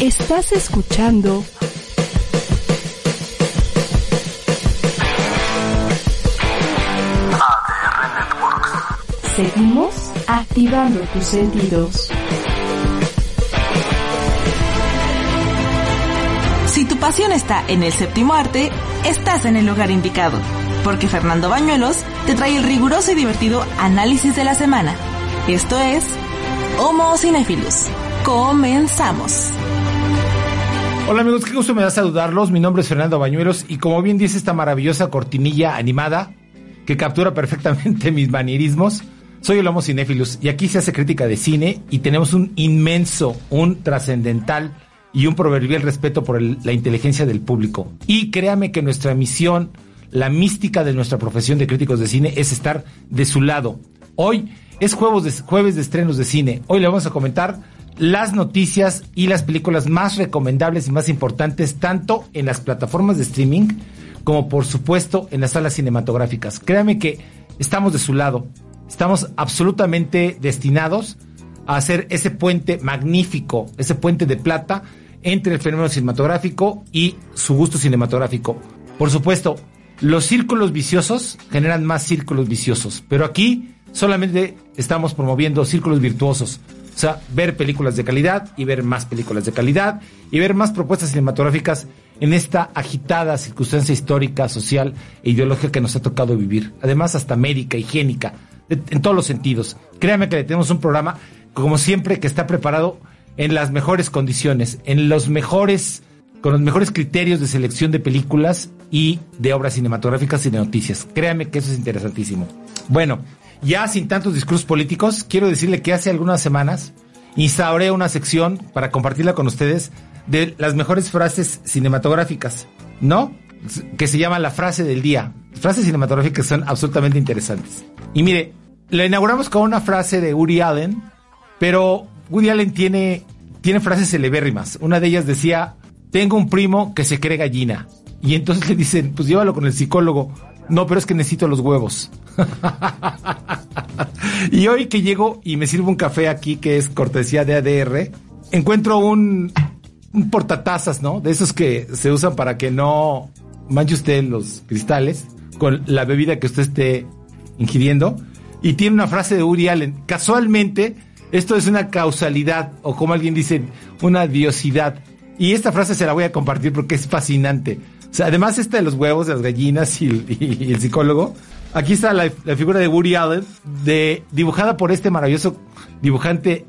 Estás escuchando. Seguimos activando tus sentidos. Si tu pasión está en el séptimo arte, estás en el lugar indicado, porque Fernando Bañuelos te trae el riguroso y divertido análisis de la semana. Esto es Homo Cinephilus. Comenzamos. Hola amigos, qué gusto me da saludarlos. Mi nombre es Fernando Bañuelos y como bien dice esta maravillosa cortinilla animada que captura perfectamente mis manierismos, soy el Homo Cinéfilus y aquí se hace crítica de cine y tenemos un inmenso, un trascendental y un proverbial respeto por la inteligencia del público. Y créame que nuestra misión, la mística de nuestra profesión de críticos de cine es estar de su lado. Hoy es jueves de estrenos de cine. Hoy le vamos a comentar las noticias y las películas más recomendables y más importantes tanto en las plataformas de streaming como por supuesto en las salas cinematográficas. Créame que estamos de su lado. Estamos absolutamente destinados a hacer ese puente magnífico, ese puente de plata entre el fenómeno cinematográfico y su gusto cinematográfico. Por supuesto, los círculos viciosos generan más círculos viciosos, pero aquí solamente estamos promoviendo círculos virtuosos. O sea, ver películas de calidad y ver más películas de calidad y ver más propuestas cinematográficas en esta agitada circunstancia histórica, social e ideológica que nos ha tocado vivir. Además, hasta médica, higiénica, de- en todos los sentidos. Créame que le tenemos un programa, como siempre, que está preparado en las mejores condiciones, en los mejores, con los mejores criterios de selección de películas y de obras cinematográficas y de noticias. Créame que eso es interesantísimo. Bueno, ya sin tantos discursos políticos, quiero decirle que hace algunas semanas instauré una sección para compartirla con ustedes de las mejores frases cinematográficas, ¿no? Que se llama la frase del día. Frases cinematográficas son absolutamente interesantes. Y mire, la inauguramos con una frase de Woody Allen, pero Woody Allen tiene, tiene frases celebérrimas. Una de ellas decía, tengo un primo que se cree gallina. Y entonces le dicen, pues llévalo con el psicólogo. No, pero es que necesito los huevos. y hoy que llego y me sirvo un café aquí que es cortesía de ADR, encuentro un, portatazas, ¿no? De esos que se usan para que no manche usted los cristales con la bebida que usted esté ingiriendo. Y tiene una frase de Uri Allen. Casualmente, esto es una causalidad, o como alguien dice, una diosidad. Y esta frase se la voy a compartir porque es fascinante. Además esta de los huevos, de las gallinas y el psicólogo. Aquí está la, figura de Woody Allen, dibujada por este maravilloso dibujante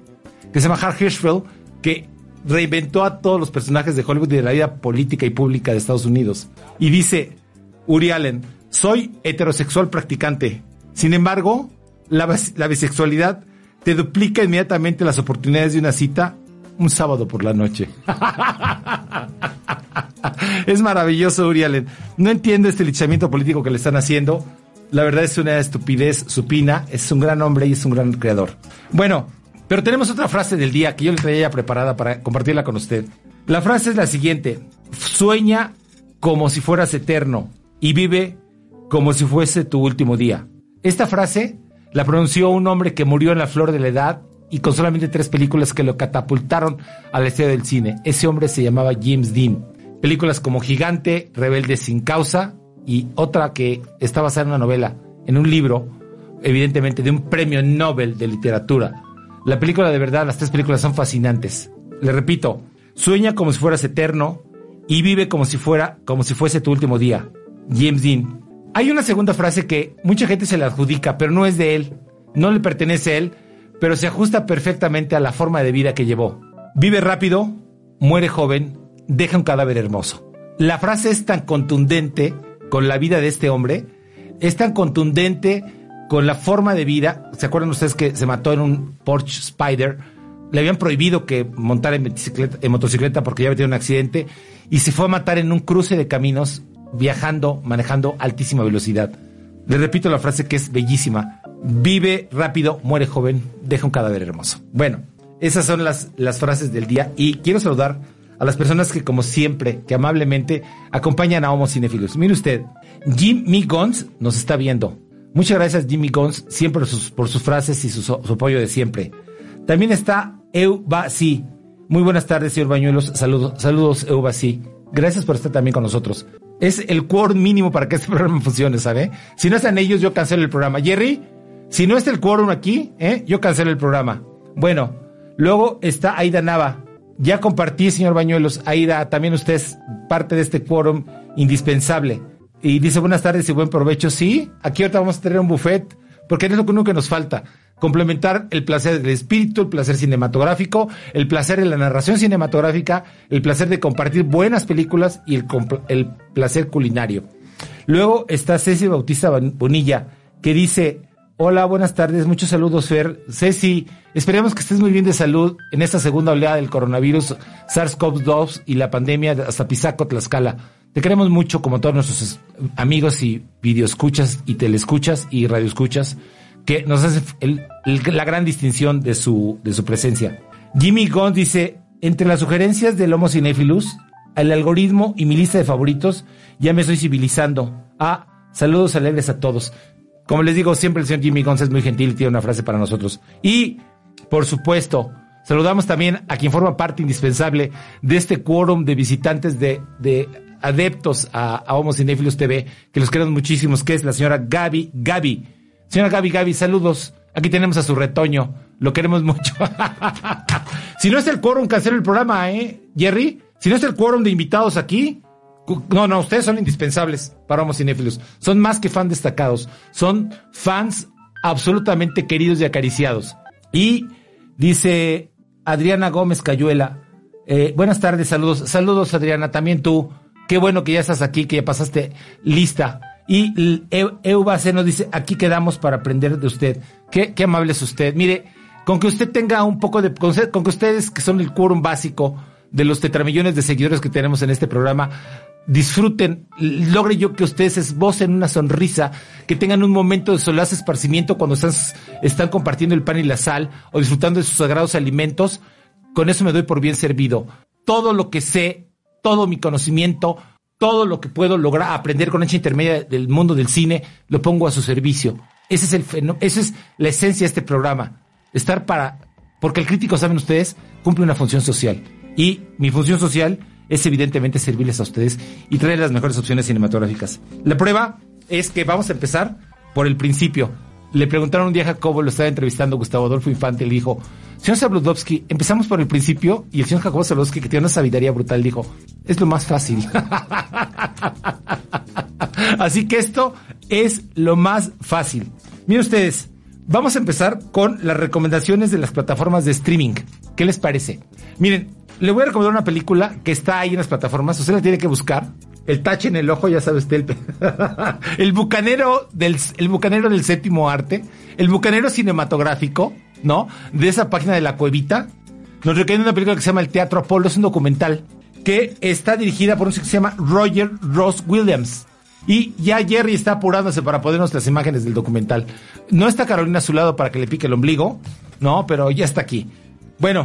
que se llama Hart Hirschfeld, que reinventó a todos los personajes de Hollywood y de la vida política y pública de Estados Unidos. Y dice, Uri Allen, soy heterosexual practicante. Sin embargo, la bisexualidad te duplica inmediatamente las oportunidades de una cita un sábado por la noche. es maravilloso, Uri Allen. No entiendo este linchamiento político que le están haciendo. La verdad es una estupidez supina. Es un gran hombre y es un gran creador. Bueno, pero tenemos otra frase del día que yo le traía preparada para compartirla con usted. La frase es la siguiente. Sueña como si fueras eterno y vive como si fuese tu último día. Esta frase la pronunció un hombre que murió en la flor de la edad y con solamente tres películas que lo catapultaron a la estrella del cine. Ese hombre se llamaba James Dean. Películas como Gigante, Rebelde sin causa y otra que está basada en una novela, en un libro, evidentemente de un premio Nobel de literatura. La película de verdad, las tres películas son fascinantes. Le repito, sueña como si fueras eterno y vive como si fuera, como si fuese tu último día. James Dean. Hay una segunda frase que mucha gente se la adjudica, pero no es de él, no le pertenece a él, pero se ajusta perfectamente a la forma de vida que llevó. Vive rápido, muere joven, deja un cadáver hermoso. La frase es tan contundente con la vida de este hombre, es tan contundente con la forma de vida. ¿Se acuerdan ustedes que se mató en un Porsche Spider? Le habían prohibido que montara en, motocicleta porque ya había tenido un accidente y se fue a matar en un cruce de caminos viajando, manejando altísima velocidad. Le repito la frase que es bellísima. Vive rápido, muere joven, deja un cadáver hermoso. Bueno, esas son las, las frases del día y quiero saludar a las personas que como siempre, que amablemente acompañan a Homo Cinephilus. Mire usted, Jimmy Gons nos está viendo. Muchas gracias Jimmy Gons siempre por sus, frases y su, apoyo de siempre. También está Eu Ba Si. Muy buenas tardes, señor Bañuelos. Saludos, saludos, Euba, sí. Gracias por estar también con nosotros. Es el quórum mínimo para que este programa funcione, ¿sabe? Si no están ellos, yo cancelo el programa. Jerry, si no está el quórum aquí, ¿eh? yo cancelo el programa. Bueno, luego está Aida Nava. Ya compartí, señor Bañuelos. Aida, también usted es parte de este quórum indispensable. Y dice buenas tardes y buen provecho. Sí, aquí ahorita vamos a tener un buffet, porque es lo único que nos falta. Complementar el placer del espíritu, el placer cinematográfico, el placer de la narración cinematográfica, el placer de compartir buenas películas y el, el placer culinario. Luego está Ceci Bautista Bonilla, que dice, hola, buenas tardes, muchos saludos, Fer. Ceci, esperemos que estés muy bien de salud en esta segunda oleada del coronavirus SARS-CoV-2 y la pandemia hasta Pisaco, Tlaxcala. Te queremos mucho como todos nuestros amigos y videoescuchas y telescuchas y radioescuchas que nos hace la gran distinción de su, de su presencia. Jimmy Gond dice, entre las sugerencias del Homo cinéfilus, el algoritmo y mi lista de favoritos, ya me estoy civilizando. Ah, saludos alegres a todos. Como les digo, siempre el señor Jimmy Gons es muy gentil y tiene una frase para nosotros. Y, por supuesto, saludamos también a quien forma parte indispensable de este quórum de visitantes de, de adeptos a, a Homo TV, que los queremos muchísimos, que es la señora Gaby Gaby. Señora Gaby Gaby, saludos. Aquí tenemos a su retoño. Lo queremos mucho. si no es el quórum, cancelo el programa, ¿eh, Jerry? Si no es el quórum de invitados aquí, no, no, ustedes son indispensables para Homo Cinéfilos. Son más que fan destacados. Son fans absolutamente queridos y acariciados. Y dice Adriana Gómez Cayuela. Eh, buenas tardes, saludos. Saludos, Adriana, también tú. Qué bueno que ya estás aquí, que ya pasaste lista. Y Eubase nos dice, aquí quedamos para aprender de usted. Qué, qué amable es usted. Mire, con que usted tenga un poco de, con, que ustedes que son el quórum básico de los tetramillones de seguidores que tenemos en este programa, disfruten, logre yo que ustedes esbocen una sonrisa, que tengan un momento de solaz esparcimiento cuando están, están compartiendo el pan y la sal o disfrutando de sus sagrados alimentos, con eso me doy por bien servido. Todo lo que sé todo mi conocimiento, todo lo que puedo lograr aprender con esa intermedia del mundo del cine, lo pongo a su servicio. Ese es el esa es la esencia de este programa. Estar para, porque el crítico, saben ustedes, cumple una función social. Y mi función social es evidentemente servirles a ustedes y traer las mejores opciones cinematográficas. La prueba es que vamos a empezar por el principio. Le preguntaron un día a Jacobo, lo estaba entrevistando Gustavo Adolfo Infante, le dijo, señor Sabludowski, empezamos por el principio y el señor Jacobo Sabludowski, que tiene una sabiduría brutal, dijo, es lo más fácil. Así que esto es lo más fácil. Miren ustedes, vamos a empezar con las recomendaciones de las plataformas de streaming. ¿Qué les parece? Miren, le voy a recomendar una película que está ahí en las plataformas, usted la tiene que buscar el tache en el ojo, ya sabe usted, el, el bucanero del, el bucanero del séptimo arte, el bucanero cinematográfico, ¿no? De esa página de la cuevita. Nos recomienda una película que se llama El Teatro Apolo, es un documental que está dirigida por un que se llama Roger Ross Williams. Y ya Jerry está apurándose para ponernos las imágenes del documental. No está Carolina a su lado para que le pique el ombligo, no, pero ya está aquí. Bueno,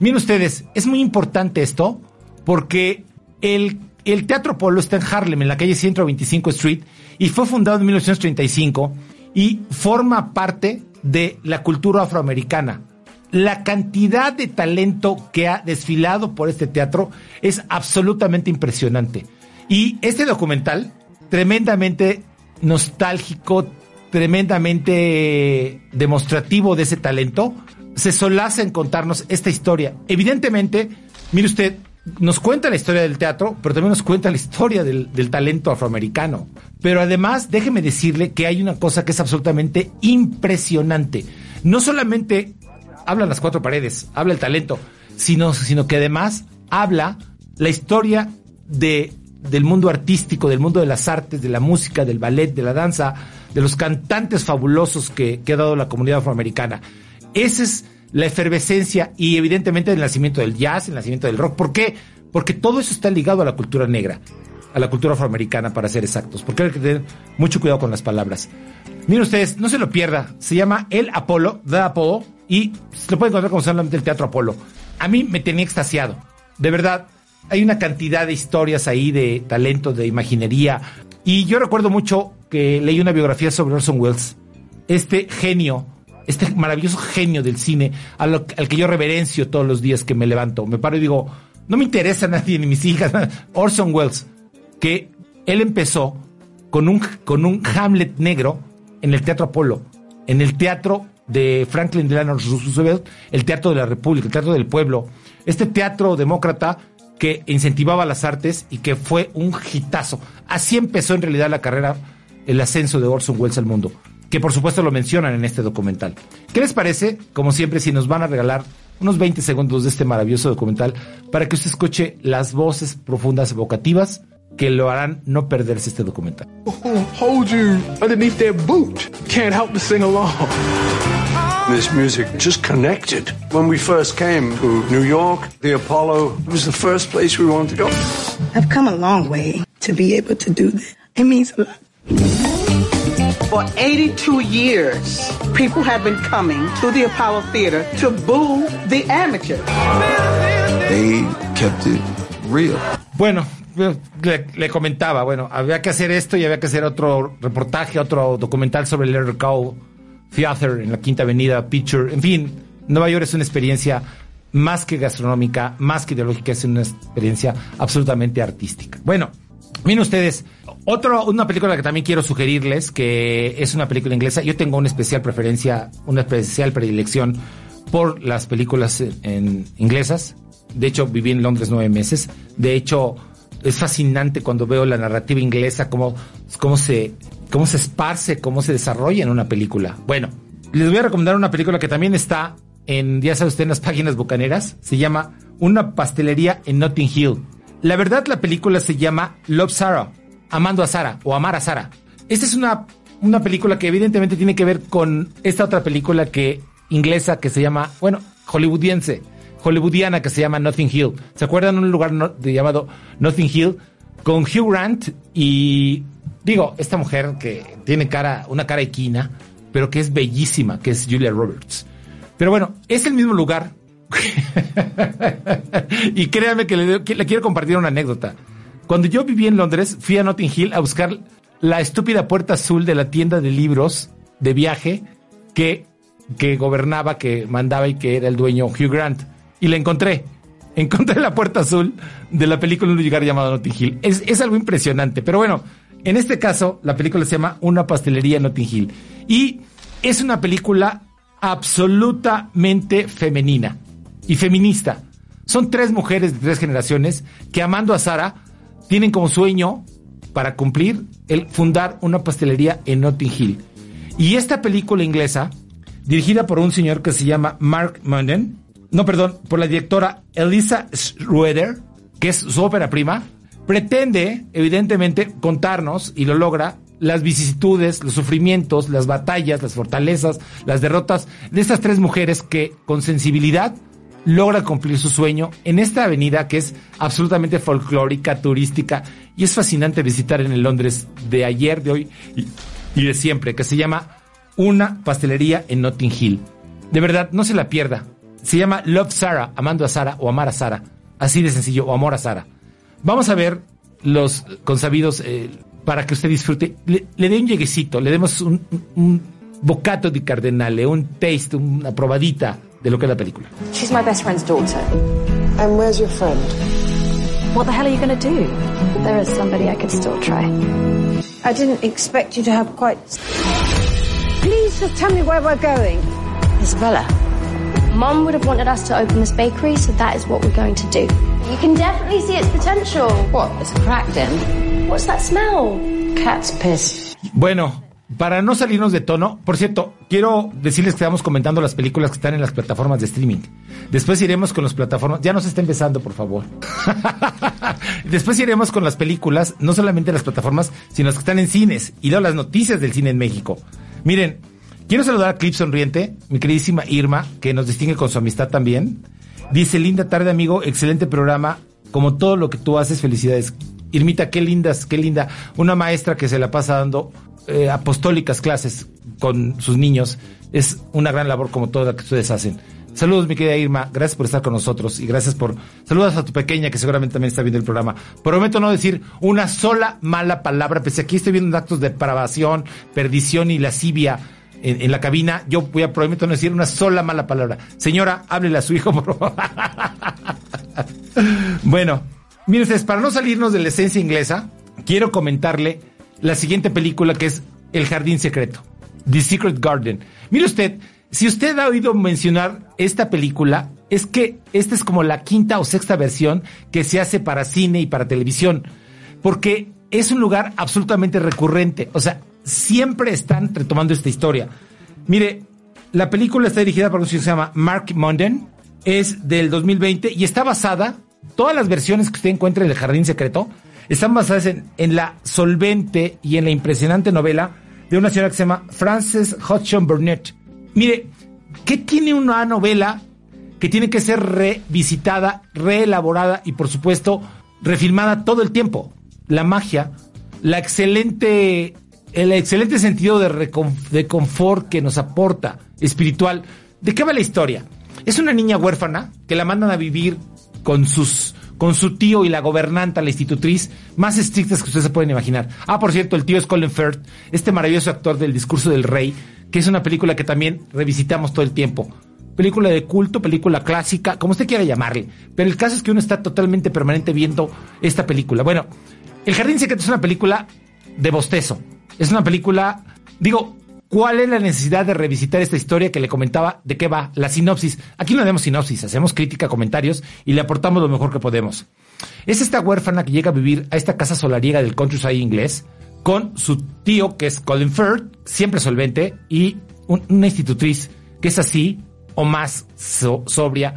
miren ustedes, es muy importante esto porque el el Teatro Polo está en Harlem, en la calle 125 Street, y fue fundado en 1935 y forma parte de la cultura afroamericana. La cantidad de talento que ha desfilado por este teatro es absolutamente impresionante. Y este documental, tremendamente nostálgico, tremendamente demostrativo de ese talento, se solaza en contarnos esta historia. Evidentemente, mire usted, nos cuenta la historia del teatro, pero también nos cuenta la historia del, talento afroamericano. Pero además, déjeme decirle que hay una cosa que es absolutamente impresionante. No solamente hablan las cuatro paredes, habla el talento, sino, sino que además habla la historia de, del mundo artístico, del mundo de las artes, de la música, del ballet, de la danza, de los cantantes fabulosos que, que ha dado la comunidad afroamericana. Ese es la efervescencia y evidentemente el nacimiento del jazz, el nacimiento del rock. ¿Por qué? Porque todo eso está ligado a la cultura negra, a la cultura afroamericana, para ser exactos. Porque hay que tener mucho cuidado con las palabras. Miren ustedes, no se lo pierda. Se llama El Apolo, The Apollo, y se lo pueden encontrar como solamente el Teatro Apolo. A mí me tenía extasiado. De verdad, hay una cantidad de historias ahí de talento, de imaginería. Y yo recuerdo mucho que leí una biografía sobre Orson Welles, este genio este maravilloso genio del cine al, que yo reverencio todos los días que me levanto. Me paro y digo, no me interesa a nadie, ni mis hijas, Orson Welles, que él empezó con un, con un Hamlet negro en el Teatro Apolo, en el Teatro de Franklin Delano Roosevelt, el Teatro de la República, el Teatro del Pueblo, este teatro demócrata que incentivaba las artes y que fue un hitazo. Así empezó en realidad la carrera, el ascenso de Orson Welles al mundo, que por supuesto lo mencionan en este documental. ¿Qué les parece? Como siempre, si nos van a regalar unos 20 segundos de este maravilloso documental para que usted escuche las voces profundas evocativas que lo harán no perderse este documental. hold you underneath their boot. Can't help but sing along. This music just connected. When we first came to New York, the Apollo was the first place we wanted to go. I've come a long way to be able to do this. It means a lot. For 82 years, people have been coming to the Apollo Theater to boo the amateur. They kept it real. Bueno, le, le comentaba, bueno, había que hacer esto y había que hacer otro reportaje, otro documental sobre el RKO Theater en la Quinta Avenida, Picture, en fin, Nueva York es una experiencia más que gastronómica, más que ideológica, es una experiencia absolutamente artística. Bueno, miren ustedes, otro, una película que también quiero sugerirles, que es una película inglesa, yo tengo una especial preferencia, una especial predilección por las películas en, inglesas. De hecho, viví en Londres nueve meses. De hecho, es fascinante cuando veo la narrativa inglesa, cómo, cómo, se, cómo se esparce, cómo se desarrolla en una película. Bueno, les voy a recomendar una película que también está en, ya sabe usted, en las páginas bucaneras. Se llama Una pastelería en Notting Hill. La verdad, la película se llama Love Sarah, Amando a Sara o Amar a Sara. Esta es una, una película que evidentemente tiene que ver con esta otra película que inglesa que se llama, bueno, hollywoodiense hollywoodiana que se llama Notting Hill. ¿Se acuerdan un lugar llamado Notting Hill? Con Hugh Grant y digo, esta mujer que tiene cara, una cara equina, pero que es bellísima, que es Julia Roberts. Pero bueno, es el mismo lugar. y créanme que le, le quiero compartir una anécdota. Cuando yo viví en Londres, fui a Notting Hill a buscar la estúpida puerta azul de la tienda de libros de viaje que, que gobernaba, que mandaba y que era el dueño Hugh Grant. Y la encontré. Encontré la puerta azul de la película en un lugar llamado Notting Hill. Es, es algo impresionante. Pero bueno, en este caso, la película se llama Una pastelería Notting Hill. Y es una película absolutamente femenina y feminista. Son tres mujeres de tres generaciones que amando a Sara tienen como sueño para cumplir el fundar una pastelería en Notting Hill. Y esta película inglesa, dirigida por un señor que se llama Mark Munden, no, perdón, por la directora Elisa Schroeder, que es su ópera prima, pretende, evidentemente, contarnos, y lo logra, las vicisitudes, los sufrimientos, las batallas, las fortalezas, las derrotas de estas tres mujeres que, con sensibilidad, logra cumplir su sueño en esta avenida que es absolutamente folclórica, turística y es fascinante visitar en el Londres de ayer, de hoy y, de siempre, que se llama Una pastelería en Notting Hill. De verdad, no se la pierda. Se llama Love Sarah, amando a Sara o amar a Sara. Así de sencillo, o amor a Sara. Vamos a ver los consabidos eh, para que usted disfrute. Le, dé un lleguecito, le demos un, un, un bocato di cardenale, un taste, una probadita de lo que es la película. She's my best friend's daughter. And where's your friend? What the hell are you going to do? There is somebody I could still try. I didn't expect you to have quite. Please just tell me where we're going. Isabella. Mum would have wanted us to open this bakery, so that is what we're going to do. You can definitely see its potential. What? It's cracked in. What's that smell? Cat's piss. Bueno, para no salirnos de tono, por cierto, quiero decirles que estamos comentando las películas que están en las plataformas de streaming. Después iremos con las plataformas, ya nos está empezando, por favor. Después iremos con las películas, no solamente las plataformas, sino las que están en cines y luego las noticias del cine en México. Miren, quiero saludar a Clip Sonriente, mi queridísima Irma, que nos distingue con su amistad también. Dice, linda tarde, amigo, excelente programa, como todo lo que tú haces, felicidades. Irmita, qué lindas, qué linda. Una maestra que se la pasa dando eh, apostólicas clases con sus niños. Es una gran labor como toda la que ustedes hacen. Saludos, mi querida Irma. Gracias por estar con nosotros y gracias por. Saludos a tu pequeña que seguramente también está viendo el programa. Prometo no decir una sola mala palabra, pese aquí estoy viendo actos de depravación, perdición y lascivia en, en la cabina, yo voy a prometo no decir una sola mala palabra. Señora, háblele a su hijo, por favor. bueno, miren ustedes, para no salirnos de la esencia inglesa, quiero comentarle la siguiente película que es El Jardín Secreto, The Secret Garden. Mire usted, si usted ha oído mencionar esta película, es que esta es como la quinta o sexta versión que se hace para cine y para televisión, porque es un lugar absolutamente recurrente, o sea, siempre están retomando esta historia. Mire, la película está dirigida por un señor que se llama Mark Munden, es del 2020 y está basada, todas las versiones que usted encuentre en El Jardín Secreto, están basadas en, la solvente y en la impresionante novela de una señora que se llama Frances Hodgson Burnett. Mire, ¿qué tiene una novela que tiene que ser revisitada, reelaborada y por supuesto refilmada todo el tiempo? La magia, el excelente sentido de confort que nos aporta espiritual. ¿De qué va la historia? Es una niña huérfana que la mandan a vivir con sus con su tío y la gobernanta, la institutriz, más estrictas que ustedes se pueden imaginar. Ah, por cierto, el tío es Colin Firth, este maravilloso actor del discurso del rey, que es una película que también revisitamos todo el tiempo. Película de culto, película clásica, como usted quiera llamarle. Pero el caso es que uno está totalmente permanente viendo esta película. Bueno, El Jardín Secreto es una película de bostezo. Es una película, digo, ¿Cuál es la necesidad de revisitar esta historia que le comentaba? ¿De qué va? La sinopsis. Aquí no damos sinopsis, hacemos crítica, comentarios y le aportamos lo mejor que podemos. Es esta huérfana que llega a vivir a esta casa solariega del countryside inglés con su tío, que es Colin Firth, siempre solvente, y un, una institutriz que es así o más so, sobria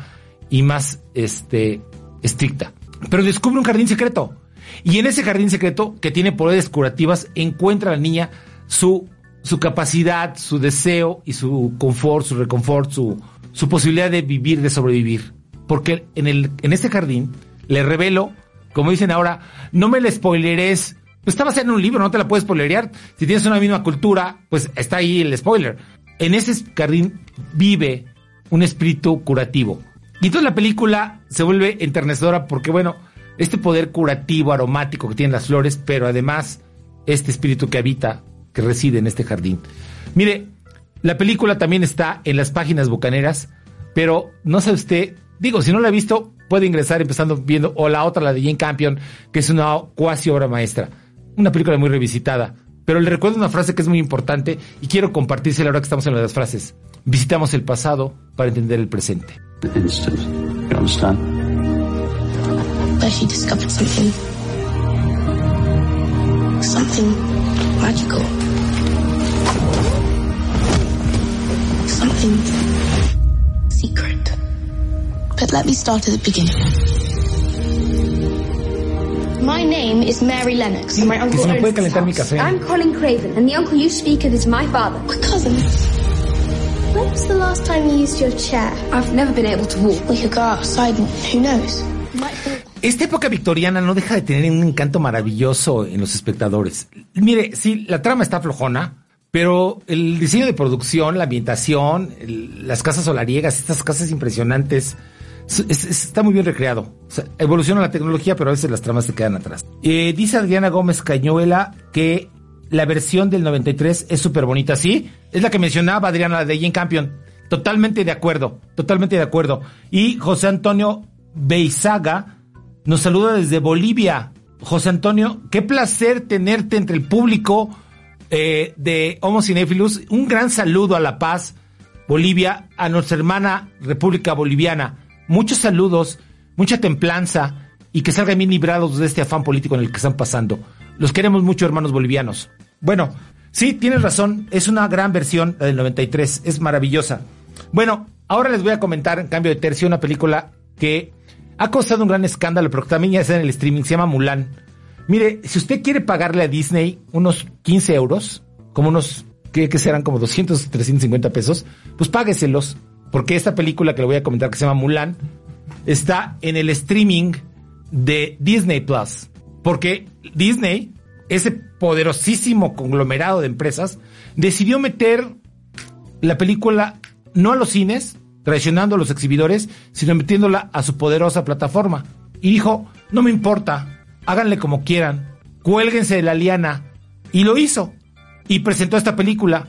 y más este, estricta. Pero descubre un jardín secreto. Y en ese jardín secreto, que tiene poderes curativas, encuentra a la niña su su capacidad, su deseo y su confort, su reconfort, su, su posibilidad de vivir, de sobrevivir. Porque en, el, en este jardín le revelo, como dicen ahora, no me le spoileres. Pues estaba en un libro, no te la puedes spoilerear. Si tienes una misma cultura, pues está ahí el spoiler. En ese jardín vive un espíritu curativo. Y entonces la película se vuelve enternecedora porque, bueno, este poder curativo, aromático que tienen las flores, pero además este espíritu que habita que reside en este jardín. Mire, la película también está en las páginas bucaneras, pero no sé usted, digo, si no la ha visto, puede ingresar empezando viendo, o la otra, la de Jane Campion, que es una cuasi obra maestra. Una película muy revisitada. Pero le recuerdo una frase que es muy importante y quiero compartírsela ahora que estamos en las frases. Visitamos el pasado para entender el presente. Instant. You understand? Where she discovered something. Something magical. Something secret. But let me start at the beginning. My name is Mary Lennox, and my uncle owns this house. I'm Colin Craven, and the uncle you speak of is my father. My cousin. When was the last time you used your chair? I've never been able to walk. We could go outside and who knows? Esta época victoriana no deja de tener un encanto maravilloso en los espectadores. Mire, sí, la trama está flojona, pero el diseño de producción, la ambientación, las casas solariegas, estas casas impresionantes, es- es- está muy bien recreado. Evoluciona la tecnología, pero a veces las tramas se quedan atrás. Eh, dice Adriana Gómez Cañuela que la versión del 93 es súper bonita. Sí, es la que mencionaba Adriana, la de Jane Campion. Totalmente de acuerdo, totalmente de acuerdo. Y José Antonio Beizaga nos saluda desde Bolivia. José Antonio, qué placer tenerte entre el público eh, de Homo Cinéfilos. Un gran saludo a La Paz, Bolivia, a nuestra hermana República Boliviana. Muchos saludos, mucha templanza y que salgan bien librados de este afán político en el que están pasando. Los queremos mucho, hermanos bolivianos. Bueno, sí, tienes razón, es una gran versión, la del 93, es maravillosa. Bueno, ahora les voy a comentar, en cambio de tercio, una película que ha causado un gran escándalo, pero que también ya está en el streaming, se llama Mulan. Mire, si usted quiere pagarle a Disney unos 15 euros, como unos, que, que serán como 200, 350 pesos, pues págueselos, porque esta película que le voy a comentar, que se llama Mulan, está en el streaming de Disney Plus. Porque Disney, ese poderosísimo conglomerado de empresas, decidió meter la película no a los cines, traicionando a los exhibidores, sino metiéndola a su poderosa plataforma. Y dijo, no me importa, háganle como quieran, cuélguense de la liana. Y lo hizo. Y presentó esta película.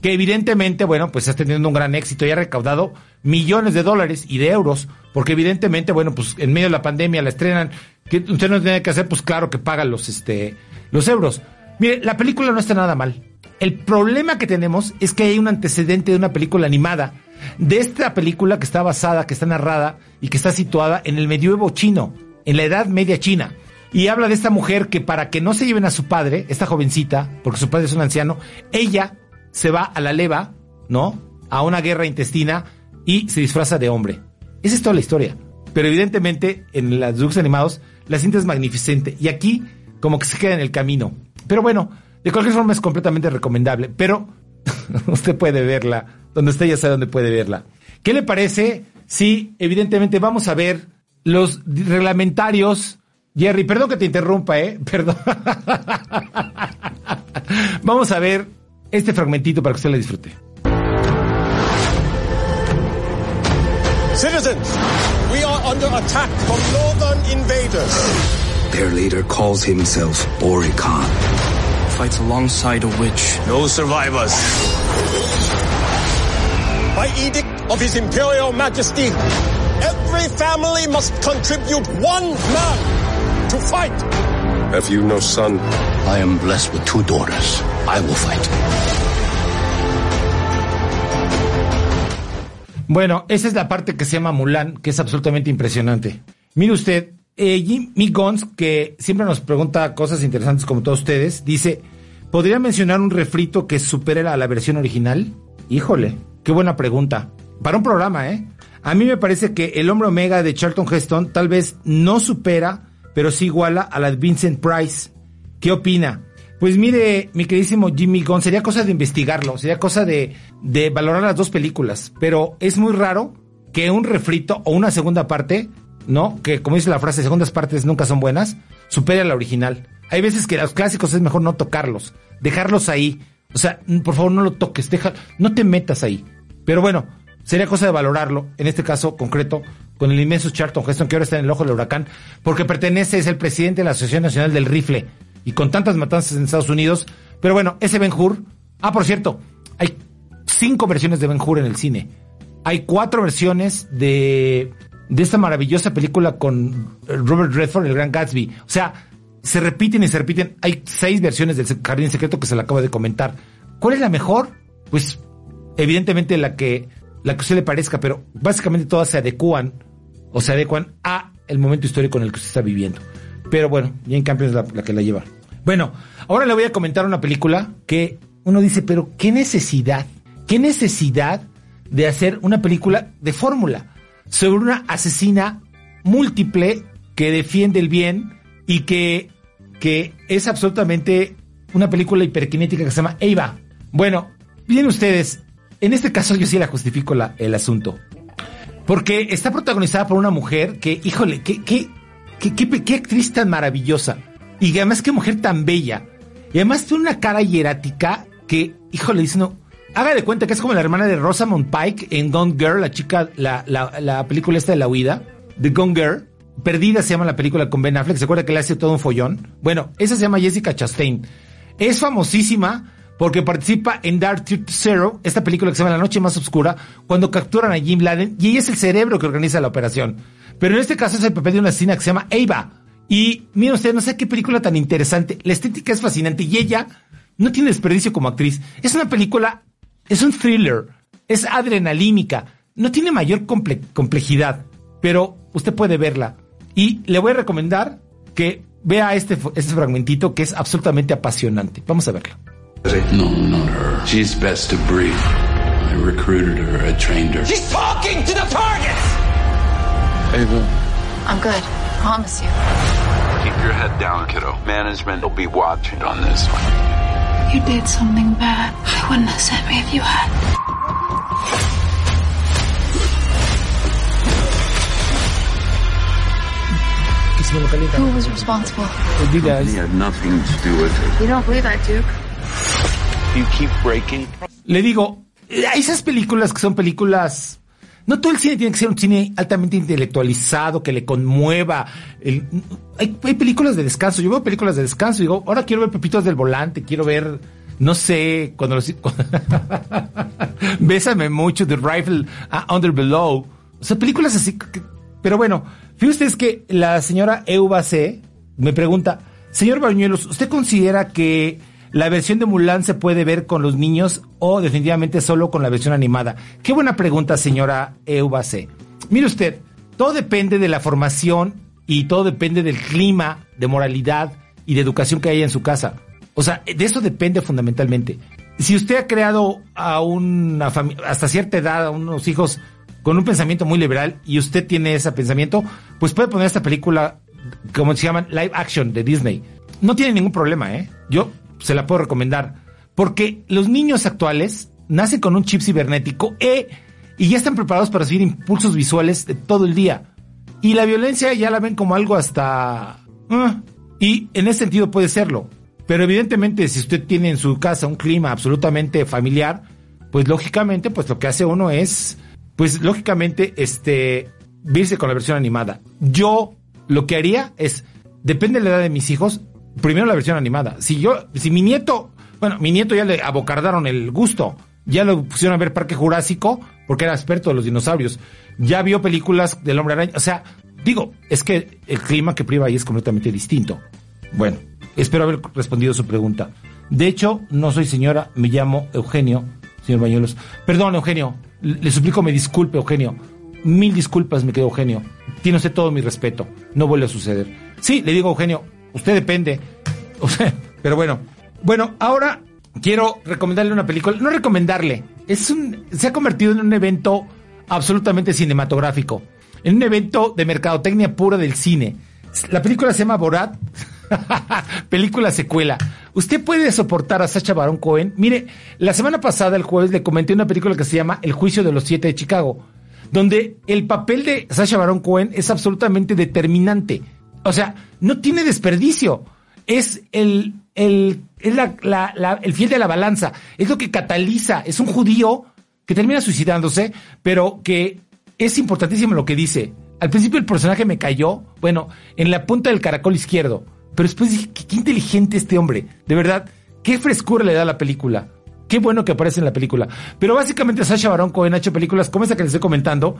que evidentemente, bueno, pues está teniendo un gran éxito y ha recaudado millones de dólares y de euros, porque evidentemente, bueno, pues en medio de la pandemia la estrenan, que usted no tiene que hacer, pues claro que paga los, este, los euros. Mire, la película no está nada mal. El problema que tenemos es que hay un antecedente de una película animada, de esta película que está basada, que está narrada y que está situada en el medioevo chino, en la Edad Media China. Y habla de esta mujer que para que no se lleven a su padre, esta jovencita, porque su padre es un anciano, ella se va a la leva, ¿no? A una guerra intestina y se disfraza de hombre. Esa es toda la historia. Pero evidentemente en las dibujos animados la cinta es magnificente y aquí como que se queda en el camino. Pero bueno, de cualquier forma es completamente recomendable. Pero usted puede verla, donde usted ya sabe dónde puede verla. ¿Qué le parece si evidentemente vamos a ver los reglamentarios? Jerry, perdón que te interrumpa, ¿eh? Perdón. vamos a ver este fragmentito para que usted le disfrute. Citizens, we are under attack from northern invaders. Their leader calls himself Ori Khan. Fights alongside a witch. No survivors. By edict of His Imperial Majesty, every family must contribute one man to fight. Have you no son? I am blessed with two daughters. I will fight. Bueno, esa es la parte que se llama Mulan, que es absolutamente impresionante. Mire usted, eh, Jimmy Gons, que siempre nos pregunta cosas interesantes como todos ustedes, dice, ¿podría mencionar un refrito que supere a la versión original? Híjole, qué buena pregunta. Para un programa, ¿eh? A mí me parece que El Hombre Omega de Charlton Heston tal vez no supera, pero sí iguala a la de Vincent Price. ¿Qué opina? Pues mire, mi queridísimo Jimmy Gunn, sería cosa de investigarlo, sería cosa de, de valorar las dos películas, pero es muy raro que un refrito o una segunda parte, ¿no? Que como dice la frase, segundas partes nunca son buenas, supere a la original. Hay veces que los clásicos es mejor no tocarlos, dejarlos ahí. O sea, por favor no lo toques, deja, no te metas ahí. Pero bueno, sería cosa de valorarlo, en este caso concreto, con el inmenso Charlton Heston, que ahora está en el ojo del huracán, porque pertenece, es el presidente de la Asociación Nacional del Rifle y con tantas matanzas en Estados Unidos. Pero bueno, ese Ben Hur. Ah, por cierto, hay cinco versiones de Ben Hur en el cine. Hay cuatro versiones de, de esta maravillosa película con Robert Redford, el Gran Gatsby. O sea, se repiten y se repiten. Hay seis versiones del Jardín Secreto que se le acabo de comentar. ¿Cuál es la mejor? Pues, evidentemente la que, la que usted le parezca, pero básicamente todas se adecuan o se adecuan a el momento histórico en el que usted está viviendo. Pero bueno, Jane Campion es la, la, que la lleva. Bueno, ahora le voy a comentar una película que uno dice, pero ¿qué necesidad? ¿Qué necesidad de hacer una película de fórmula sobre una asesina múltiple que defiende el bien y que, que es absolutamente una película hiperkinética que se llama Eva? Bueno, miren ustedes, en este caso yo sí la justifico el asunto. Porque está protagonizada por una mujer que, híjole, que ¿Qué, qué, qué, actriz tan maravillosa. Y además qué mujer tan bella. Y además tiene una cara hierática que, híjole, dice, no, haga de cuenta que es como la hermana de Rosamund Pike en Gone Girl, la chica, la, la, la película esta de la huida, de Gone Girl. Perdida se llama la película con Ben Affleck, ¿se acuerda que le hace todo un follón? Bueno, esa se llama Jessica Chastain. Es famosísima porque participa en Dark Zero, esta película que se llama La Noche Más Oscura, cuando capturan a Jim Laden y ella es el cerebro que organiza la operación. Pero en este caso es el papel de una asesina que se llama Ava. Y miren ustedes, no sé qué película tan interesante. La estética es fascinante y ella no tiene desperdicio como actriz. Es una película, es un thriller, es adrenalínica, no tiene mayor comple complejidad, pero usted puede verla. Y le voy a recomendar que vea este, este fragmentito que es absolutamente apasionante. Vamos a verla. No, not her. She's best to brief. I recruited her, I trained her. She's talking to the target! Ava. I'm good. Promise you. Keep your head down, kiddo. Management will be watching on this one. You did something bad. I wouldn't have sent me if you had. Who was responsible? You guys. He had nothing to do with it. You don't believe that, Duke? Le digo, esas películas que son películas no todo el cine tiene que ser un cine altamente intelectualizado, que le conmueva. Hay, películas de descanso. Yo veo películas de descanso y digo, ahora quiero ver Pepitos del Volante, quiero ver no sé, cuando los... Bésame mucho, The Rifle uh, Under Below. O sea, películas así. pero bueno, fíjate ustedes que la señora Euba me pregunta, señor Bañuelos, ¿usted considera que la versión de Mulan se puede ver con los niños o definitivamente solo con la versión animada? Qué buena pregunta, señora Euba C. Mire usted, todo depende de la formación y todo depende del clima de moralidad y de educación que haya en su casa. O sea, de eso depende fundamentalmente. Si usted ha creado a una familia, hasta cierta edad, a unos hijos con un pensamiento muy liberal y usted tiene ese pensamiento, pues puede poner esta película, como se llaman, live action de Disney. No tiene ningún problema, ¿eh? Yo se la puedo recomendar. Porque los niños actuales nacen con un chip cibernético e, y ya están preparados para recibir impulsos visuales de todo el día. Y la violencia ya la ven como algo hasta... ah, y en ese sentido puede serlo. Pero evidentemente si usted tiene en su casa un clima absolutamente familiar, pues lógicamente pues lo que hace uno es, pues lógicamente este, irse con la versión animada. Yo lo que haría es, depende de la edad de mis hijos, primero la versión animada. Si yo, si mi nieto, bueno, mi nieto ya le abocardaron el gusto, ya lo pusieron a ver Parque Jurásico porque era experto de los dinosaurios, ya vio películas del hombre araña, o sea, digo, es que el clima que priva ahí es completamente distinto. Bueno, espero haber respondido su pregunta. De hecho, no soy señora, me llamo Eugenio, señor Bañuelos. Perdón, Eugenio, le suplico me disculpe, Eugenio. Mil disculpas, me quedo Eugenio. Tiene usted todo mi respeto. No vuelve a suceder. Sí, le digo, Eugenio, usted depende. O sea, pero bueno. Bueno, ahora quiero recomendarle una película. No recomendarle. Es un, se ha convertido en un evento absolutamente cinematográfico. En un evento de mercadotecnia pura del cine. La película se llama Borat. película secuela. ¿Usted puede soportar a Sacha Baron Cohen? Mire, la semana pasada, el jueves, le comenté una película que se llama El juicio de los siete de Chicago, donde el papel de Sacha Baron Cohen es absolutamente determinante. O sea, no tiene desperdicio. Es el, el, es la- el fiel de la balanza. Es lo que cataliza. Es un judío que termina suicidándose, pero que es importantísimo lo que dice. Al principio el personaje me cayó, bueno, en la punta del caracol izquierdo. Pero después dije, qué, qué inteligente este hombre. De verdad, qué frescura le da a la película. Qué bueno que aparece en la película. Pero básicamente Sasha Baron Cohen ha hecho películas como esa que les estoy comentando,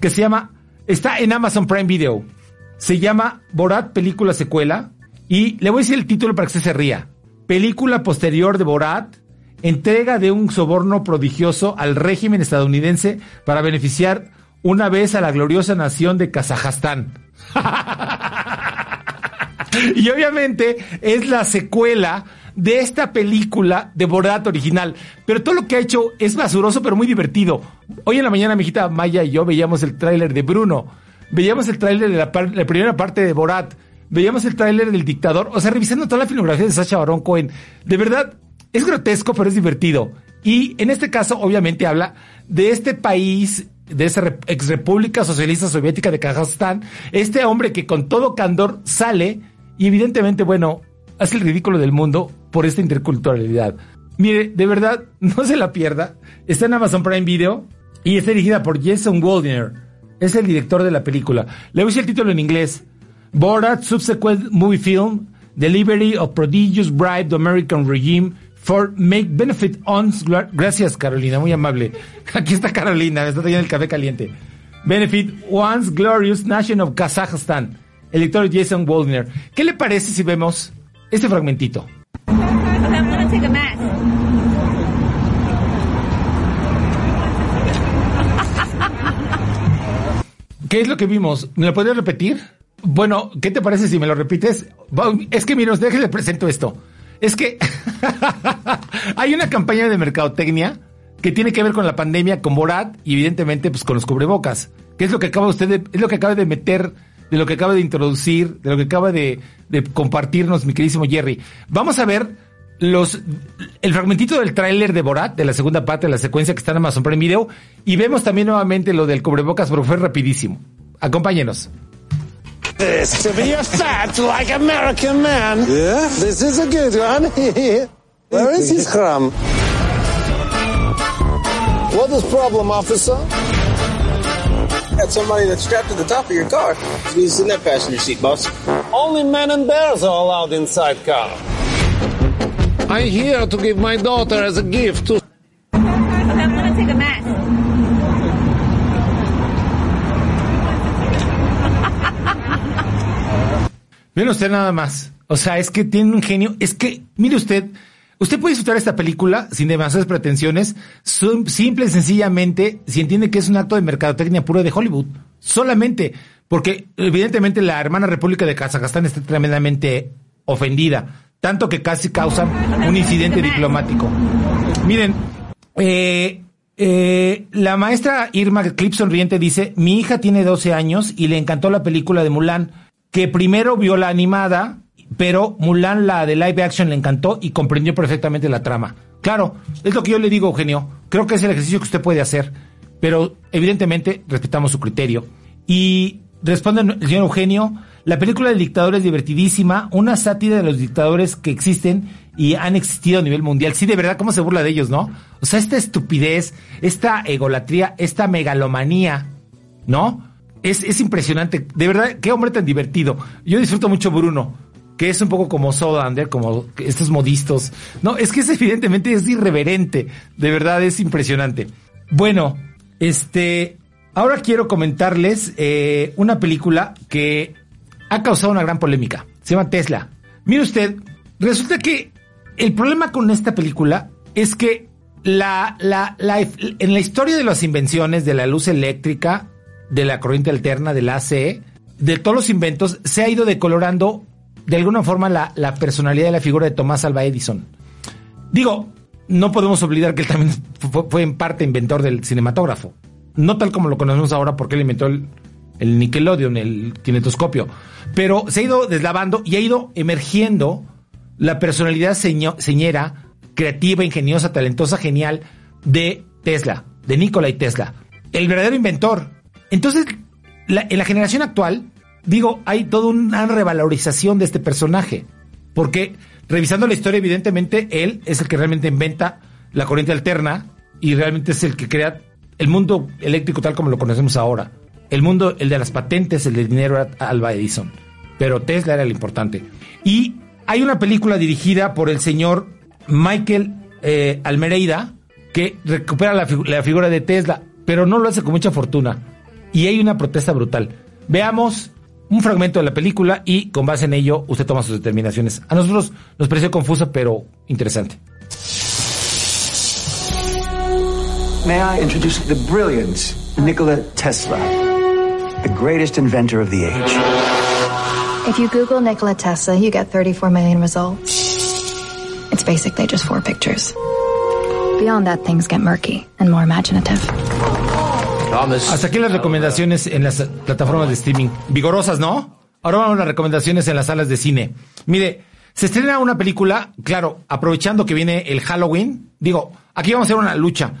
que se llama, está en Amazon Prime Video. Se llama Borat Película Secuela. Y le voy a decir el título para que se ría. Película posterior de Borat, entrega de un soborno prodigioso al régimen estadounidense para beneficiar una vez a la gloriosa nación de Kazajstán. y obviamente es la secuela de esta película de Borat original. Pero todo lo que ha hecho es basuroso, pero muy divertido. Hoy en la mañana, mi hijita Maya y yo veíamos el tráiler de Bruno. Veíamos el tráiler de la, primera parte de Borat. Veíamos el tráiler del dictador. O sea, revisando toda la filmografía de Sacha Baron Cohen. De verdad, es grotesco, pero es divertido. Y en este caso, obviamente, habla de este país, de esa ex república socialista soviética de Kazajstán. Este hombre que con todo candor sale y evidentemente, bueno, hace el ridículo del mundo por esta interculturalidad. Mire, de verdad, no se la pierda. Está en Amazon Prime Video y está dirigida por Jason Waldner. Es el director de la película. Le voy a decir el título en inglés. Borat Subsequent Movie Film, Delivery of Prodigious Bribe to American Regime for Make Benefit on... Gracias, Carolina, muy amable. Aquí está Carolina, está trayendo el café caliente. Benefit Once Glorious Nation of Kazakhstan. El director Jason Waldner. ¿Qué le parece si vemos este fragmentito? I'm gonna take a mask. ¿Qué es lo que vimos? ¿Me lo podrías repetir? Bueno, ¿qué te parece si me lo repites? Es que, miren, déjenle presento esto. Es que hay una campaña de mercadotecnia que tiene que ver con la pandemia, con Borat y evidentemente pues con los cubrebocas. ¿Qué es lo que acaba usted de, es lo que acaba de meter, de lo que acaba de introducir, de lo que acaba de, de compartirnos mi queridísimo Jerry? Vamos a ver los el fragmentito del tráiler de Borat, de la segunda parte de la secuencia que está en Amazon Prime Video, y vemos también nuevamente lo del cubrebocas, pero fue rapidísimo. Acompáñenos. This to be a fat like American man. Yeah, this is a good one. Where is his crumb? What is problem, officer? Got somebody that's strapped to the top of your car. He's in that passenger seat, boss. Only men and bears are allowed inside car. I'm here to give my daughter as a gift to I'm gonna take. Miren usted nada más. O sea, es que tiene un genio. Es que, mire usted, usted puede disfrutar esta película sin demasiadas pretensiones, simple y sencillamente, si entiende que es un acto de mercadotecnia puro de Hollywood. Solamente, porque evidentemente la hermana República de Kazajstán está tremendamente ofendida, tanto que casi causa un incidente diplomático. Miren, eh, eh, la maestra Irma Clip Sonriente dice, mi hija tiene 12 años y le encantó la película de Mulan, que primero vio la animada, pero Mulan, la de live action, le encantó y comprendió perfectamente la trama. Claro, es lo que yo le digo, Eugenio. Creo que es el ejercicio que usted puede hacer, pero evidentemente respetamos su criterio. Y responde el señor Eugenio, la película del dictador es divertidísima, una sátira de los dictadores que existen y han existido a nivel mundial. Sí, de verdad, cómo se burla de ellos, ¿no? O sea, esta estupidez, esta egolatría, esta megalomanía, ¿no? Es, es impresionante. De verdad, qué hombre tan divertido. Yo disfruto mucho Bruno, que es un poco como Sodander, como estos modistos. No, es que es evidentemente es irreverente. De verdad, es impresionante. Bueno, este, ahora quiero comentarles eh, una película que ha causado una gran polémica. Se llama Tesla. Mire usted, resulta que el problema con esta película es que la, la, en la historia de las invenciones de la luz eléctrica, de la corriente alterna, del ACE, de todos los inventos, se ha ido decolorando de alguna forma la, la personalidad de la figura de Tomás Alva Edison. Digo, no podemos olvidar que él también fue, fue en parte inventor del cinematógrafo. No tal como lo conocemos ahora porque él inventó el, el Nickelodeon, el kinetoscopio. Pero se ha ido deslavando y ha ido emergiendo la personalidad señera, creativa, ingeniosa, talentosa, genial de Tesla, de Nikola Tesla. El verdadero inventor. Entonces, en la generación actual, digo, hay toda una revalorización de este personaje. Porque revisando la historia, evidentemente, él es el que realmente inventa la corriente alterna y realmente es el que crea el mundo eléctrico tal como lo conocemos ahora. El mundo, el de las patentes, el de dinero era Alba Edison. Pero Tesla era el importante. Y hay una película dirigida por el señor Michael eh, Almereida que recupera la, figu- la figura de Tesla, pero no lo hace con mucha fortuna. Y hay una protesta brutal. Veamos un fragmento de la película y con base en ello usted toma sus determinaciones. A nosotros nos pareció confusa, pero interesante. May I introduce the brilliant Nikola Tesla, the greatest inventor of the age. If you Google Nikola Tesla, you get 34 million results. It's basically just four pictures. Beyond that, things get murky and more imaginative. Hasta aquí las recomendaciones en las plataformas de streaming. Vigorosas, ¿no? Ahora vamos a las recomendaciones en las salas de cine. Mire, se estrena una película, claro, aprovechando que viene el Halloween. Digo, aquí vamos a hacer una lucha.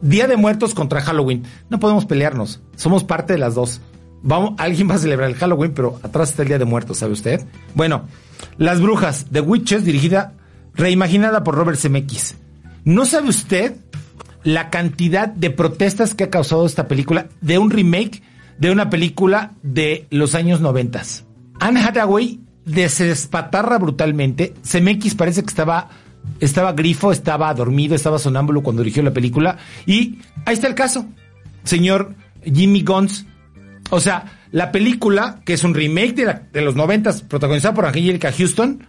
Día de Muertos contra Halloween. No podemos pelearnos. Somos parte de las dos. Vamos, alguien va a celebrar el Halloween, pero atrás está el Día de Muertos, ¿sabe usted? Bueno, Las Brujas, The Witches, dirigida, reimaginada por Robert Zemeckis. ¿No sabe usted la cantidad de protestas que ha causado esta película de un remake de una película de los años noventas? Anne Hathaway de- se despatarra brutalmente. Zemeckis parece que estaba, estaba grifo, estaba dormido, estaba sonámbulo cuando dirigió la película. Y ahí está el caso. Señor Jimmy Guns. O sea, la película, que es un remake de, la- de los noventas, protagonizada por Angelica Houston,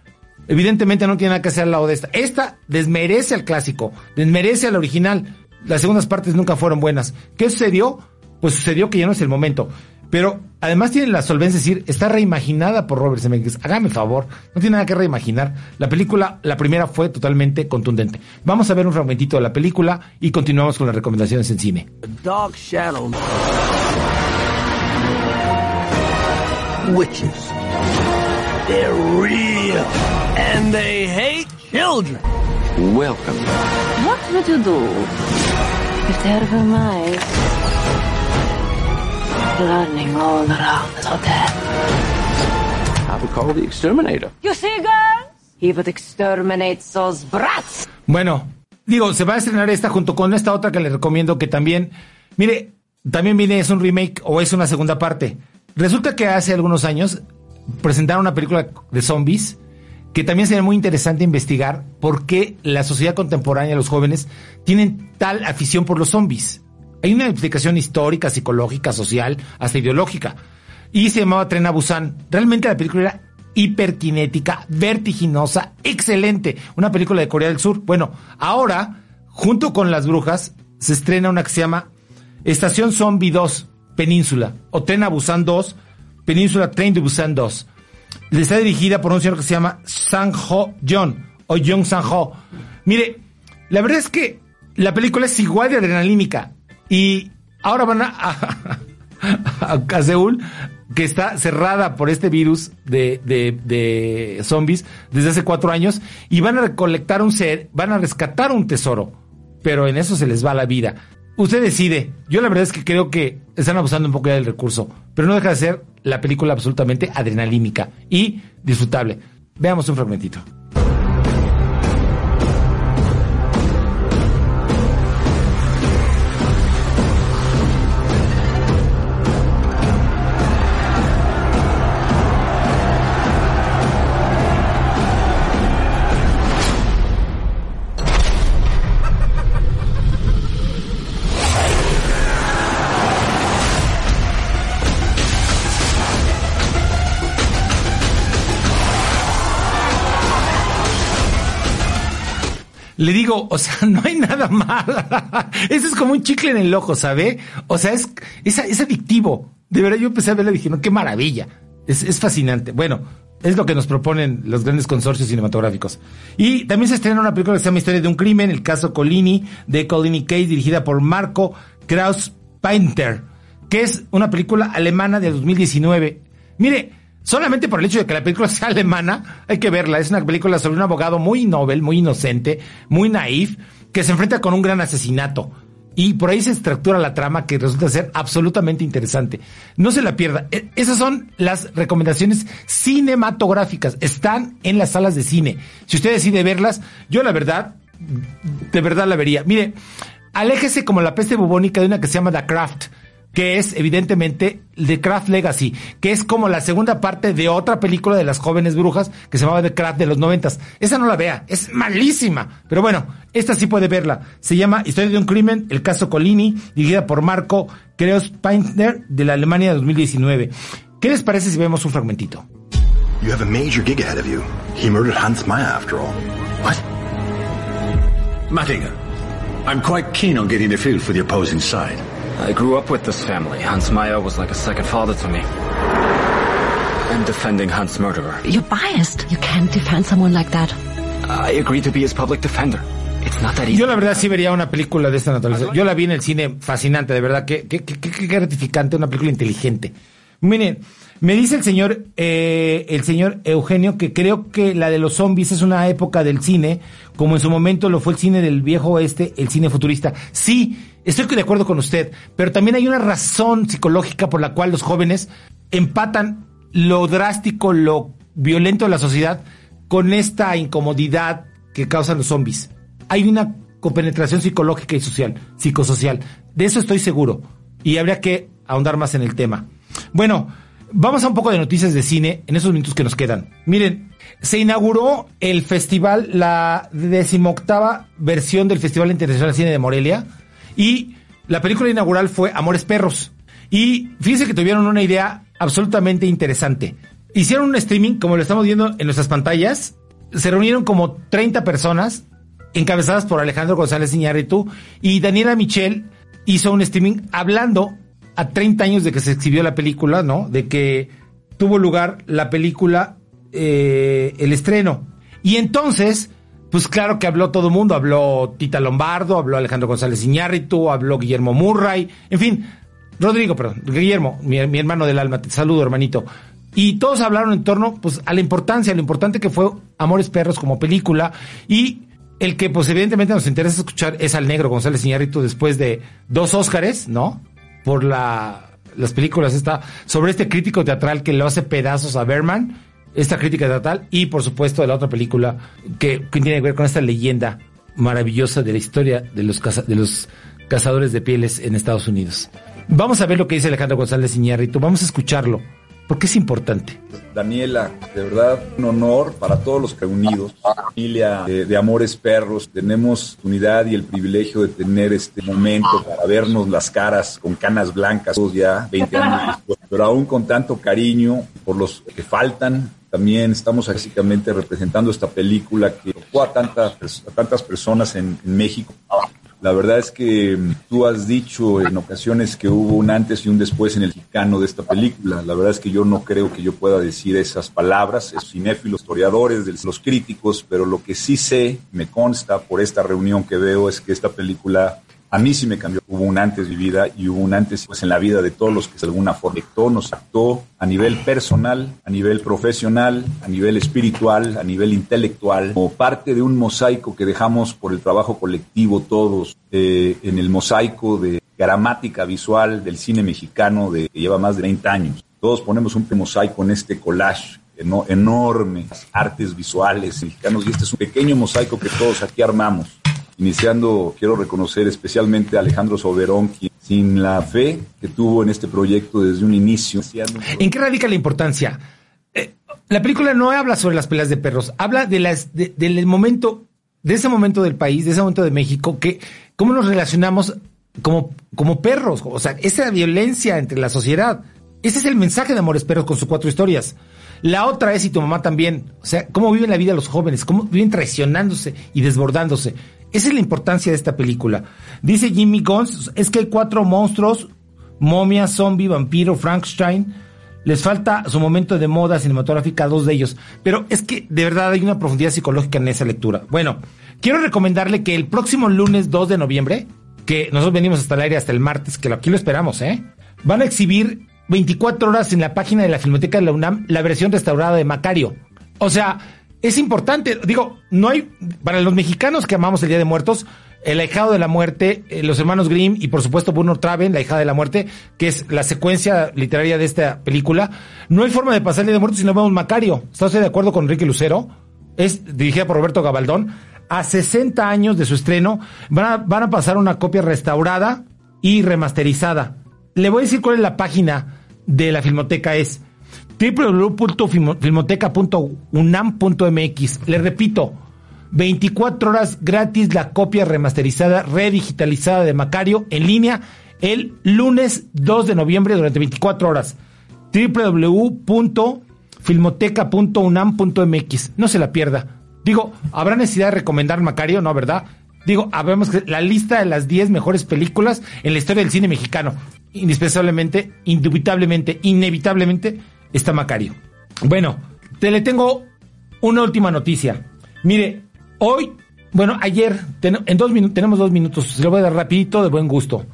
evidentemente no tiene nada que hacer al lado de esta. Esta desmerece al clásico, desmerece al original. Las segundas partes nunca fueron buenas. ¿Qué sucedió? Pues sucedió que ya no es el momento. Pero además tiene la solvencia de decir, está reimaginada por Robert Zemeckis. Hágame favor, no tiene nada que reimaginar. La película, la primera fue totalmente contundente. Vamos a ver un fragmentito de la película y continuamos con las recomendaciones en cine. Witches. They're real. And they hate children. Welcome. What would you do if there were mice running all around the hotel? I would call the exterminator. You see, girl? He would exterminate those brats. Bueno, digo, se va a estrenar esta junto con esta otra que le recomiendo que también, mire, también viene, es un remake o es una segunda parte. Resulta que hace algunos años presentaron una película de zombies que también sería muy interesante investigar por qué la sociedad contemporánea, los jóvenes, tienen tal afición por los zombies. Hay una explicación histórica, psicológica, social, hasta ideológica. Y se llamaba Tren a Busan. Realmente la película era hiperkinética, vertiginosa, excelente. Una película de Corea del Sur. Bueno, ahora, junto con Las Brujas, se estrena una que se llama Estación Zombie 2, Península. O Tren Busan 2, Península Train de Busan 2 está dirigida por un señor que se llama Sang-ho John o Jung Sang-ho. Mire, la verdad es que la película es igual de adrenalínica y ahora van a, a, Seúl que está cerrada por este virus de, de, de, zombies desde hace cuatro años y van a recolectar un ser, van a rescatar un tesoro, pero en eso se les va la vida. Usted decide. Yo la verdad es que creo que están abusando un poco del recurso, pero no deja de ser la película absolutamente adrenalínica y disfrutable. Veamos un fragmentito. Le digo, o sea, no hay nada mal. Eso es como un chicle en el ojo, ¿sabe? O sea, es, es, adictivo. De verdad, yo empecé a verla y dije, qué maravilla. Es, es fascinante. Bueno, es lo que nos proponen los grandes consorcios cinematográficos. Y también se estrena una película que se llama Historia de un crimen, el caso Colini, de Colini Case, dirigida por Marco Kraus Painter, que es una película alemana de 2019. Mire, Solamente por el hecho de que la película sea alemana, hay que verla. Es una película sobre un abogado muy noble, muy inocente, muy naif, que se enfrenta con un gran asesinato. Y por ahí se estructura la trama que resulta ser absolutamente interesante. No se la pierda. E, esas son las recomendaciones cinematográficas. Están en las salas de cine. Si usted decide verlas, yo la verdad, de verdad la vería. Mire, aléjese como la peste bubónica de una que se llama The Craft que es evidentemente The Craft Legacy, que es como la segunda parte de otra película de las jóvenes brujas que se llamaba The Craft de los noventas. Esa no la vea, es malísima. Pero bueno, esta sí puede verla. Se llama Historia de un crimen, el caso Colini, dirigida por Marco Kreos Paintner de la Alemania de 2019. ¿Qué les parece si vemos un fragmentito? You have a major gig ahead of you. He murdered Hans Meyer after all. What? Mattinger, I'm quite keen on getting the feel for the opposing side. I grew up with this family. Hans Meyer was like a second father to me. I'm defending Hans' murderer. You're biased. You can't defend someone like that. I agreed to be his public defender. It's not that easy. Yo la verdad sí vería una película de esta naturaleza. Yo la vi en el cine fascinante, de verdad. Qué, qué, qué, qué gratificante, una película inteligente. Miren, me dice el señor, eh, el señor Eugenio que creo que la de los zombies es una época del cine, como en su momento lo fue el cine del viejo oeste, el cine futurista. Sí, estoy de acuerdo con usted, pero también hay una razón psicológica por la cual los jóvenes empatan lo drástico, lo violento de la sociedad con esta incomodidad que causan los zombies. Hay una compenetración psicológica y social, psicosocial. De eso estoy seguro. Y habría que ahondar más en el tema. Bueno, Vamos a un poco de noticias de cine en esos minutos que nos quedan. Miren, se inauguró el festival, la decimoctava versión del Festival Internacional de Cine de Morelia y la película inaugural fue Amores Perros. Y fíjense que tuvieron una idea absolutamente interesante. Hicieron un streaming, como lo estamos viendo en nuestras pantallas. Se reunieron como 30 personas, encabezadas por Alejandro González Iñárritu, y Daniela Michel hizo un streaming hablando a 30 años de que se exhibió la película, ¿no? De que tuvo lugar la película, eh, el estreno. Y entonces, pues claro que habló todo el mundo, habló Tita Lombardo, habló Alejandro González Iñárritu, habló Guillermo Murray, en fin, Rodrigo, perdón, Guillermo, mi, hermano del alma, te saludo hermanito. Y todos hablaron en torno, pues, a la importancia, a lo importante que fue Amores Perros como película y el que, pues, evidentemente nos interesa escuchar es al negro González Iñárritu después de dos Óscares, ¿no? por la, las películas esta, sobre este crítico teatral que le hace pedazos a Berman, esta crítica teatral, y por supuesto de la otra película que, tiene que ver con esta leyenda maravillosa de la historia de los, de los cazadores de pieles en Estados Unidos. Vamos a ver lo que dice Alejandro González Iñárritu, vamos a escucharlo. ¿Por qué es importante? Daniela, de verdad, un honor para todos los reunidos, familia de, Amores Perros. Tenemos unidad y el privilegio de tener este momento para vernos las caras con canas blancas, ya 20 años después, pero aún con tanto cariño por los que faltan. También estamos básicamente representando esta película que tocó a tantas, a tantas personas en, México. La verdad es que tú has dicho en ocasiones que hubo un antes y un después en el mexicano de esta película. La verdad es que yo no creo que yo pueda decir esas palabras, es cinéfilos, historiadores, los críticos, pero lo que sí sé, me consta por esta reunión que veo, es que esta película a mí sí me cambió. Hubo un antes mi vida y hubo un antes pues, en la vida de todos los que de alguna forma nos actuó a nivel personal, a nivel profesional, a nivel espiritual, a nivel intelectual, como parte de un mosaico que dejamos por el trabajo colectivo todos eh, en el mosaico de gramática visual del cine mexicano de, que lleva más de 30 años. Todos ponemos un mosaico en este collage enorme, artes visuales mexicanos y este es un pequeño mosaico que todos aquí armamos. Iniciando, quiero reconocer especialmente a Alejandro Soberón, quien sin la fe que tuvo en este proyecto desde un inicio. ¿En qué radica la importancia? Eh, la película no habla sobre las peleas de perros, habla de las, de, del momento, de ese momento del país, de ese momento de México, que cómo nos relacionamos como, como perros, o sea, esa violencia entre la sociedad. Ese es el mensaje de Amores Perros con sus cuatro historias. La otra es, y tu mamá también, o sea, cómo viven la vida los jóvenes, cómo viven traicionándose y desbordándose. Esa es la importancia de esta película. Dice Jimmy Gons, es que hay cuatro monstruos, momia, zombie, vampiro, Frankenstein. Les falta su momento de moda cinematográfica, dos de ellos. Pero es que de verdad hay una profundidad psicológica en esa lectura. Bueno, quiero recomendarle que el próximo lunes 2 de noviembre, que nosotros venimos hasta el aire hasta el martes, que aquí lo esperamos, ¿eh? Van a exhibir 24 horas en la página de la Filmoteca de la UNAM la versión restaurada de Macario. O sea, es importante, digo, no hay, para los mexicanos que amamos el Día de Muertos, el ahijado de la muerte, eh, los hermanos Grimm y por supuesto Bruno Traven, la hija de la muerte, que es la secuencia literaria de esta película, no hay forma de pasar el Día de Muertos si no vemos Macario. ¿Está usted de acuerdo con Enrique Lucero? Es dirigida por Roberto Gabaldón. A 60 años de su estreno, van a, van a pasar una copia restaurada y remasterizada. Le voy a decir cuál es la página de la Filmoteca, es www.filmoteca.unam.mx. Le repito, 24 horas gratis la copia remasterizada, redigitalizada de Macario en línea el lunes 2 de noviembre durante 24 horas. www.filmoteca.unam.mx. No se la pierda. Digo, ¿habrá necesidad de recomendar Macario? No, ¿verdad? Digo, habemos la lista de las 10 mejores películas en la historia del cine mexicano. Indispensablemente, indubitablemente, inevitablemente está Macario. Bueno, te le tengo una última noticia. Mire, hoy, bueno, ayer, en dos tenemos dos minutos, se lo voy a dar rapidito, de buen gusto.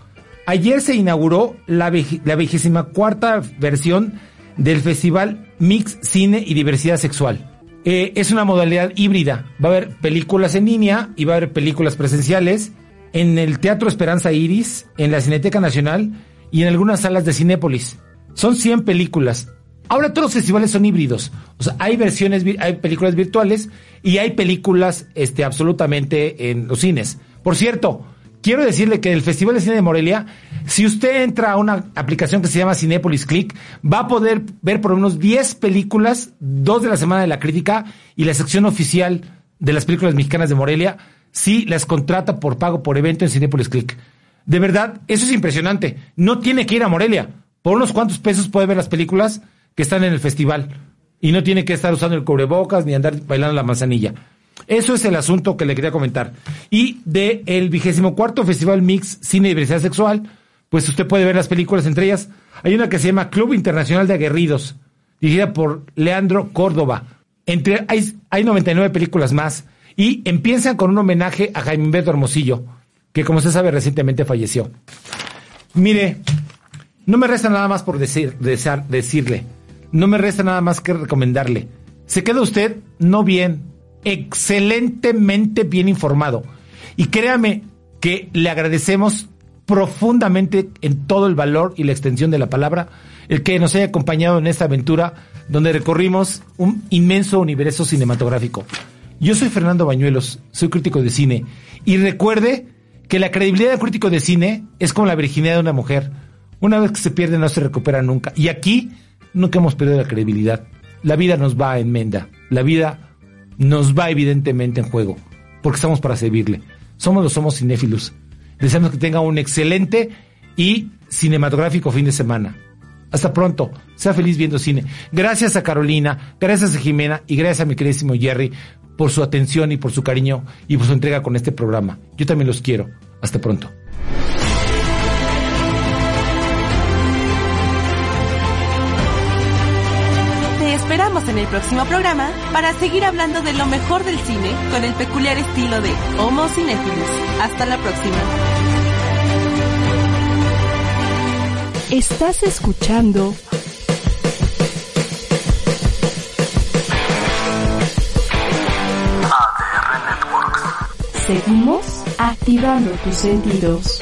Ayer se inauguró la, vigésima cuarta versión del Festival Mix Cine y Diversidad Sexual. Eh, es una modalidad híbrida. Va a haber películas en línea y va a haber películas presenciales en el Teatro Esperanza Iris, en la Cineteca Nacional y en algunas salas de Cinépolis. Son 100 películas. Ahora todos los festivales son híbridos. O sea, hay versiones, hay películas virtuales y hay películas este, absolutamente en los cines. Por cierto, quiero decirle que el Festival de Cine de Morelia, si usted entra a una aplicación que se llama Cinepolis Click, va a poder ver por unos 10 películas, dos de la Semana de la Crítica y la sección oficial de las películas mexicanas de Morelia, si las contrata por pago por evento en Cinepolis Click. De verdad, eso es impresionante. No tiene que ir a Morelia. Por unos cuantos pesos puede ver las películas que están en el festival y no tiene que estar usando el cubrebocas ni andar bailando la manzanilla. Eso es el asunto que le quería comentar. Y de el vigésimo cuarto Festival Mix Cine y Diversidad Sexual, pues usted puede ver las películas, entre ellas hay una que se llama Club Internacional de Aguerridos, dirigida por Leandro Córdoba. Entre, hay, hay 99 películas más y empiezan con un homenaje a Jaime Beto Hermosillo, que como usted sabe recientemente falleció. Mire, no me resta nada más por decir, decirle. No me resta nada más que recomendarle. Se queda usted no bien, excelentemente bien informado. Y créame que le agradecemos profundamente en todo el valor y la extensión de la palabra el que nos haya acompañado en esta aventura donde recorrimos un inmenso universo cinematográfico. Yo soy Fernando Bañuelos, soy crítico de cine y recuerde que la credibilidad del crítico de cine es como la virginidad de una mujer. Una vez que se pierde no se recupera nunca. Y aquí nunca hemos perdido la credibilidad. La vida nos va a enmenda. La vida nos va evidentemente en juego. Porque estamos para servirle. Somos los somos cinéfilos. Deseamos que tenga un excelente y cinematográfico fin de semana. Hasta pronto. Sea feliz viendo cine. Gracias a Carolina, gracias a Jimena y gracias a mi queridísimo Jerry por su atención y por su cariño y por su entrega con este programa. Yo también los quiero. Hasta pronto. Esperamos en el próximo programa para seguir hablando de lo mejor del cine con el peculiar estilo de Homo Cinéfilos. Hasta la próxima. Estás escuchando ADR Networks. Seguimos activando tus sentidos.